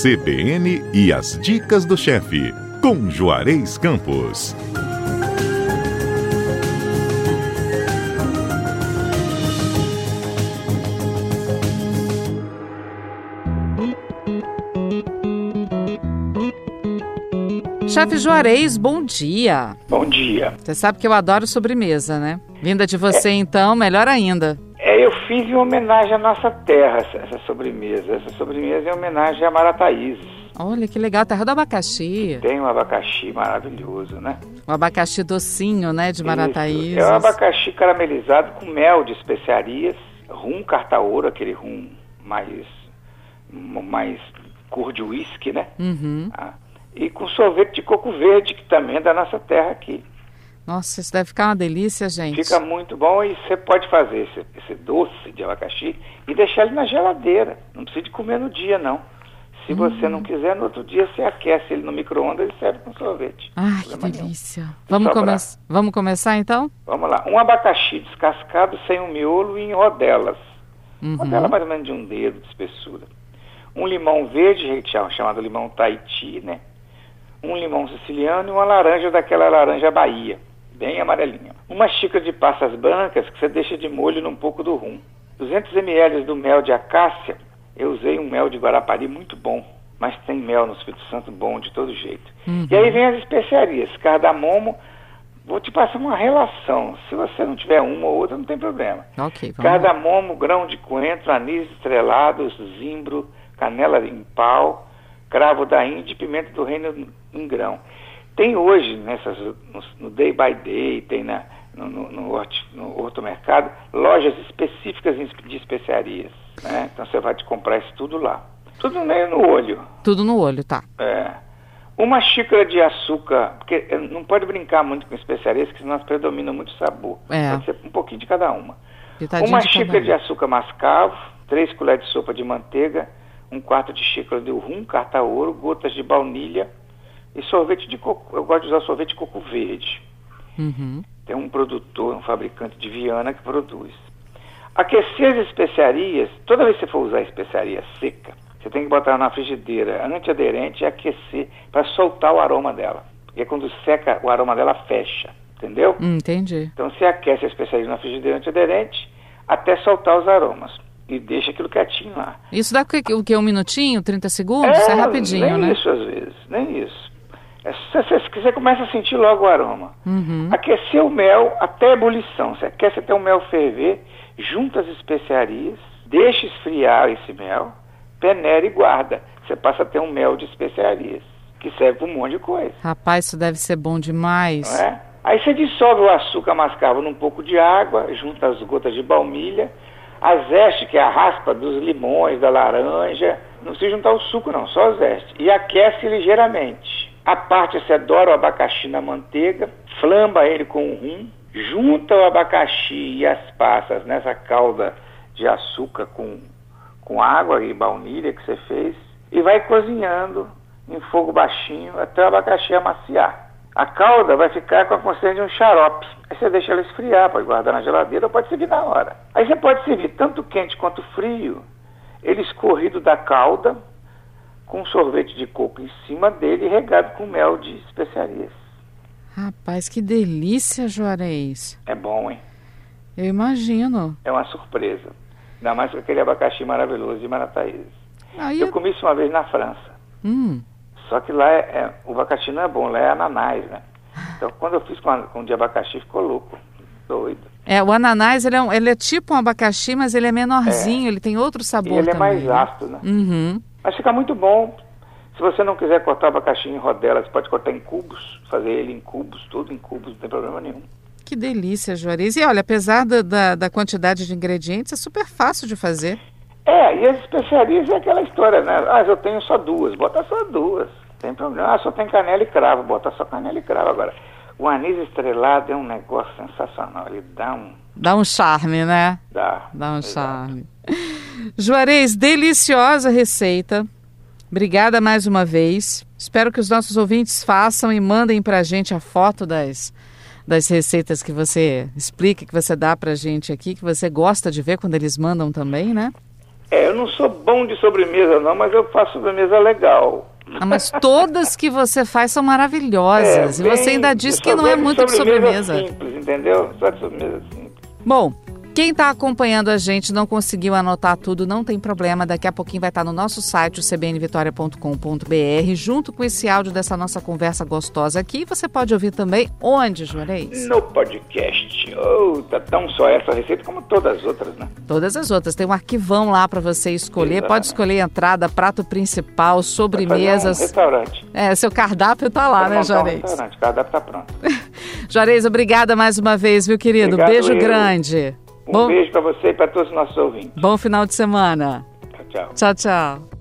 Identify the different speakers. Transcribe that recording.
Speaker 1: CBN e as dicas do chefe, com Juarez Campos.
Speaker 2: Chefe Juarez, bom dia.
Speaker 3: Bom dia.
Speaker 2: Você sabe que eu adoro sobremesa, né? Vinda de você, é. então, melhor ainda.
Speaker 3: Fiz em homenagem à nossa terra essa sobremesa. Essa sobremesa é em homenagem a Marataízes.
Speaker 2: Olha que legal, terra do abacaxi.
Speaker 3: Tem um abacaxi maravilhoso, né?
Speaker 2: Um abacaxi docinho, né, de Marataízes.
Speaker 3: É um abacaxi caramelizado com mel de especiarias, rum cartaouro, aquele rum mais mais cor de uísque, né?
Speaker 2: Uhum.
Speaker 3: Ah, e com sorvete de coco verde, que também é da nossa terra aqui.
Speaker 2: Nossa, isso deve ficar uma delícia, gente.
Speaker 3: Fica muito bom e você pode fazer esse, esse doce de abacaxi e deixar ele na geladeira. Não precisa de comer no dia, não. Se hum. você não quiser, no outro dia você aquece ele no micro-ondas e serve com sorvete.
Speaker 2: Ai, que delícia. Vamos, come vamos começar então?
Speaker 3: Vamos lá. Um abacaxi descascado sem um miolo e em rodelas.
Speaker 2: Uhum.
Speaker 3: Rodela mais ou menos de um dedo de espessura. Um limão verde, chamado limão Tahiti, né? Um limão siciliano e uma laranja daquela laranja Bahia bem amarelinha. Uma xícara de passas brancas que você deixa de molho num pouco do rum. 200 ml do mel de acácia, eu usei um mel de Guarapari muito bom, mas tem mel no Espírito Santo bom de todo jeito.
Speaker 2: Uhum.
Speaker 3: E aí vem as especiarias, cardamomo, vou te passar uma relação. Se você não tiver uma ou outra, não tem problema.
Speaker 2: Ok.
Speaker 3: Cardamomo, grão de coentro, anis estrelado, zimbro, canela em pau, cravo da Índia e pimenta do reino em grão. Tem hoje, nessas, no, Day by Day, tem na, no, no, no, no hortomercado, lojas específicas de especiarias. Né? Então você vai te comprar isso tudo lá. Tudo meio no olho.
Speaker 2: Tudo no olho, tá.
Speaker 3: É. Uma xícara de açúcar, porque não pode brincar muito com especiarias, que senão predomina muito sabor.
Speaker 2: É.
Speaker 3: Pode ser um pouquinho de cada uma. Uma
Speaker 2: de
Speaker 3: xícara de açúcar mascavo, três colheres de sopa de manteiga, um quarto de xícara de rum, carta ouro, gotas de baunilha, e sorvete de coco, eu gosto de usar sorvete de coco verde.
Speaker 2: Uhum.
Speaker 3: Tem um produtor, um fabricante de Viana que produz. Aquecer as especiarias, toda vez que você for usar especiaria seca, você tem que botar na frigideira antiaderente e aquecer para soltar o aroma dela. Porque quando seca, o aroma dela fecha, entendeu?
Speaker 2: Hum, entendi.
Speaker 3: Então você aquece a especiaria na frigideira antiaderente até soltar os aromas. E deixa aquilo quietinho lá.
Speaker 2: Isso dá o que? Um minutinho, 30 segundos? É, é rapidinho,
Speaker 3: nem
Speaker 2: né?
Speaker 3: isso às vezes, nem isso. É, você, você começa a sentir logo o aroma.
Speaker 2: Uhum.
Speaker 3: Aquecer o mel até ebulição. Você aquece até o mel ferver, junta as especiarias, deixa esfriar esse mel, peneira e guarda. Você passa a ter um mel de especiarias, que serve para um monte de coisa.
Speaker 2: Rapaz, isso deve ser bom demais.
Speaker 3: É? Aí você dissolve o açúcar mascavo num pouco de água, junta as gotas de baunilha, a zeste, que é a raspa dos limões, da laranja, não precisa juntar o suco não, só a zeste, e aquece ligeiramente. A parte você adora o abacaxi na manteiga, flamba ele com o rum, junta o abacaxi e as passas nessa calda de açúcar com, com água e baunilha que você fez e vai cozinhando em fogo baixinho até o abacaxi amaciar. A calda vai ficar com a consistência de um xarope. Aí você deixa ela esfriar, pode guardar na geladeira ou pode servir na hora. Aí você pode servir tanto quente quanto frio, ele escorrido da calda, com sorvete de coco em cima dele regado com mel de especiarias.
Speaker 2: Rapaz, que delícia, Juarez.
Speaker 3: É bom, hein?
Speaker 2: Eu imagino.
Speaker 3: É uma surpresa. Ainda mais com aquele abacaxi maravilhoso de Marataízes.
Speaker 2: Aí
Speaker 3: eu comi isso uma vez na França.
Speaker 2: Hum.
Speaker 3: Só que lá é, é, o abacaxi não é bom, lá é ananás, né? Então quando eu fiz com, a, com de abacaxi ficou louco, doido.
Speaker 2: É, o ananás ele é, um, ele é tipo um abacaxi, mas ele é menorzinho, é. ele tem outro sabor
Speaker 3: e ele
Speaker 2: também.
Speaker 3: é mais ácido, né?
Speaker 2: Uhum.
Speaker 3: Mas fica muito bom. Se você não quiser cortar abacaxi em rodelas, você pode cortar em cubos, fazer ele em cubos, tudo em cubos, não tem problema nenhum.
Speaker 2: Que delícia, Juarez. E olha, apesar da, da, da, quantidade de ingredientes, é super fácil de fazer.
Speaker 3: É, e as especiarias é aquela história, né? Ah, eu tenho só duas, bota só duas. Tem problema. Ah, só tem canela e cravo, bota só canela e cravo. Agora, o anis estrelado é um negócio sensacional. Ele dá um.
Speaker 2: Dá um charme, né?
Speaker 3: Dá.
Speaker 2: Dá um charme. Juarez, deliciosa receita. Obrigada mais uma vez. Espero que os nossos ouvintes façam e mandem para a gente a foto das, das receitas que você explica, que você dá para a gente aqui, que você gosta de ver quando eles mandam também, né?
Speaker 3: É, eu não sou bom de sobremesa não, mas eu faço sobremesa legal.
Speaker 2: Ah, mas todas que você faz são maravilhosas.
Speaker 3: É,
Speaker 2: e você
Speaker 3: bem-
Speaker 2: ainda diz que não é
Speaker 3: de
Speaker 2: muito de sobremesa.
Speaker 3: simples, entendeu? Só de sobremesa simples.
Speaker 2: Bom, quem está acompanhando a gente não conseguiu anotar tudo, não tem problema. Daqui a pouquinho vai estar no nosso site, o cbnvitoria.com.br, junto com esse áudio dessa nossa conversa gostosa aqui. Você pode ouvir também onde, Juarez?
Speaker 3: No podcast. Oh, tá tão só essa receita como todas as outras, né?
Speaker 2: Todas as outras. Tem um arquivão lá para você escolher. Pode
Speaker 3: Exatamente.
Speaker 2: escolher entrada, prato principal, sobremesas.
Speaker 3: Um restaurante.
Speaker 2: É, seu cardápio tá lá, né,
Speaker 3: montar um
Speaker 2: Juarez?
Speaker 3: restaurante. O cardápio tá pronto.
Speaker 2: Juarez, obrigada mais uma vez, viu, querido?
Speaker 3: Obrigado,
Speaker 2: Beijo
Speaker 3: eu.
Speaker 2: grande.
Speaker 3: Um
Speaker 2: Bom,
Speaker 3: beijo pra você e pra todos os nossos ouvintes.
Speaker 2: bom final de semana.
Speaker 3: Tchau, tchau.
Speaker 2: Tchau, tchau.